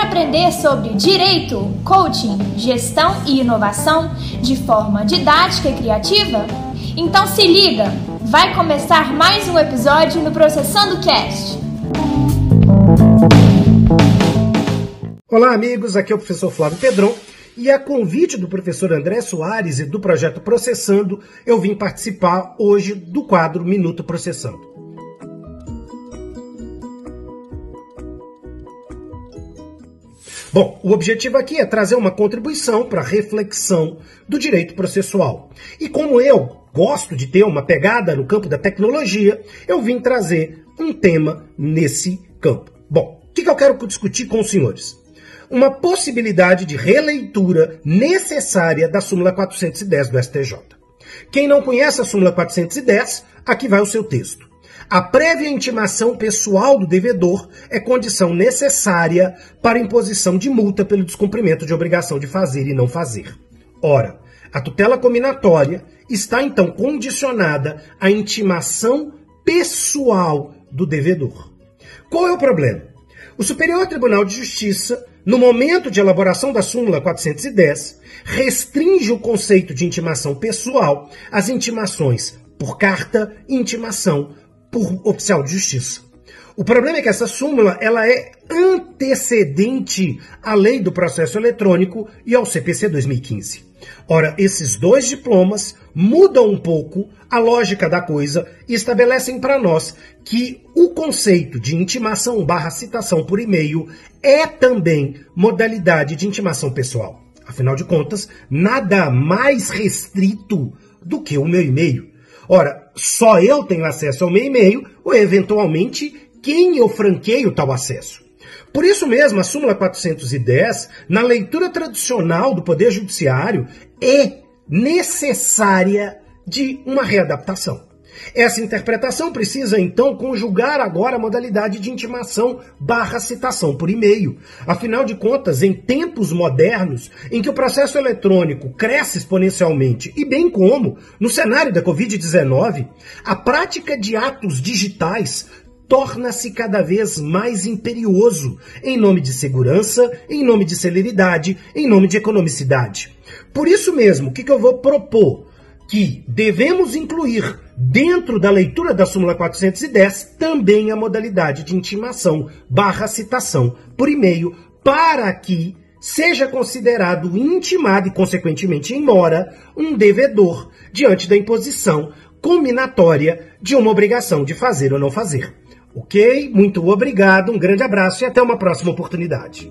aprender sobre direito, coaching, gestão e inovação de forma didática e criativa? Então se liga, vai começar mais um episódio no Processando Cast. Olá, amigos, aqui é o professor Flávio Pedron. E a convite do professor André Soares e do projeto Processando, eu vim participar hoje do quadro Minuto Processando. Bom, o objetivo aqui é trazer uma contribuição para a reflexão do direito processual. E como eu gosto de ter uma pegada no campo da tecnologia, eu vim trazer um tema nesse campo. Bom, o que, que eu quero discutir com os senhores? Uma possibilidade de releitura necessária da súmula 410 do STJ. Quem não conhece a súmula 410, aqui vai o seu texto. A prévia intimação pessoal do devedor é condição necessária para imposição de multa pelo descumprimento de obrigação de fazer e não fazer. Ora, a tutela combinatória está então condicionada à intimação pessoal do devedor. Qual é o problema? O Superior Tribunal de Justiça, no momento de elaboração da súmula 410, restringe o conceito de intimação pessoal às intimações por carta e intimação por oficial de justiça. O problema é que essa súmula ela é antecedente à lei do processo eletrônico e ao CPC 2015. Ora, esses dois diplomas mudam um pouco a lógica da coisa e estabelecem para nós que o conceito de intimação barra citação por e-mail é também modalidade de intimação pessoal. Afinal de contas, nada mais restrito do que o meu e-mail. Ora, só eu tenho acesso ao meu e-mail ou eventualmente quem eu franqueio tal acesso. Por isso mesmo, a súmula 410, na leitura tradicional do Poder Judiciário, é necessária de uma readaptação. Essa interpretação precisa, então, conjugar agora a modalidade de intimação barra citação por e-mail. Afinal de contas, em tempos modernos, em que o processo eletrônico cresce exponencialmente, e bem como no cenário da Covid-19, a prática de atos digitais torna-se cada vez mais imperioso, em nome de segurança, em nome de celeridade, em nome de economicidade. Por isso mesmo, o que, que eu vou propor? Que devemos incluir dentro da leitura da súmula 410 também a modalidade de intimação barra citação por e-mail para que seja considerado intimado e, consequentemente, em mora um devedor diante da imposição combinatória de uma obrigação de fazer ou não fazer. Ok? Muito obrigado, um grande abraço e até uma próxima oportunidade.